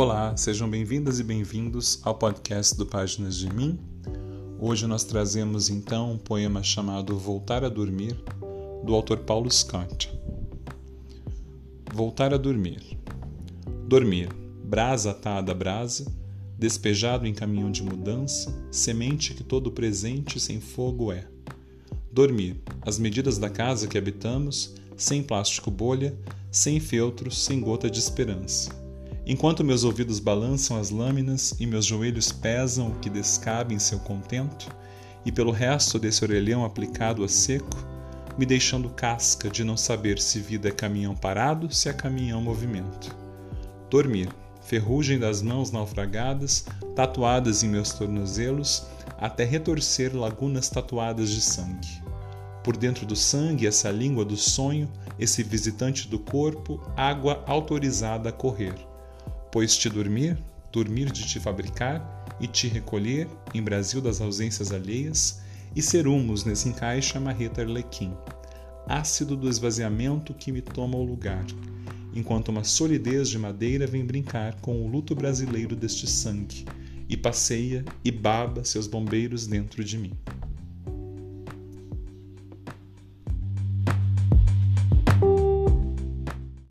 Olá, sejam bem-vindas e bem-vindos ao podcast do Páginas de Mim. Hoje nós trazemos então um poema chamado Voltar a Dormir, do autor Paulo Scott. Voltar a dormir. Dormir, brasa atada a brasa, despejado em caminhão de mudança, semente que todo presente sem fogo é. Dormir, as medidas da casa que habitamos, sem plástico bolha, sem feltros, sem gota de esperança Enquanto meus ouvidos balançam as lâminas e meus joelhos pesam o que descabe em seu contento, e pelo resto desse orelhão aplicado a seco, me deixando casca de não saber se vida é caminhão parado, se é caminhão movimento. Dormir, ferrugem das mãos naufragadas, tatuadas em meus tornozelos, até retorcer lagunas tatuadas de sangue. Por dentro do sangue, essa língua do sonho, esse visitante do corpo, água autorizada a correr pois te dormir, dormir de te fabricar e te recolher em Brasil das ausências alheias, e ser humus nesse encaixe a marreta arlequim, ácido do esvaziamento que me toma o lugar, enquanto uma solidez de madeira vem brincar com o luto brasileiro deste sangue, e passeia e baba seus bombeiros dentro de mim.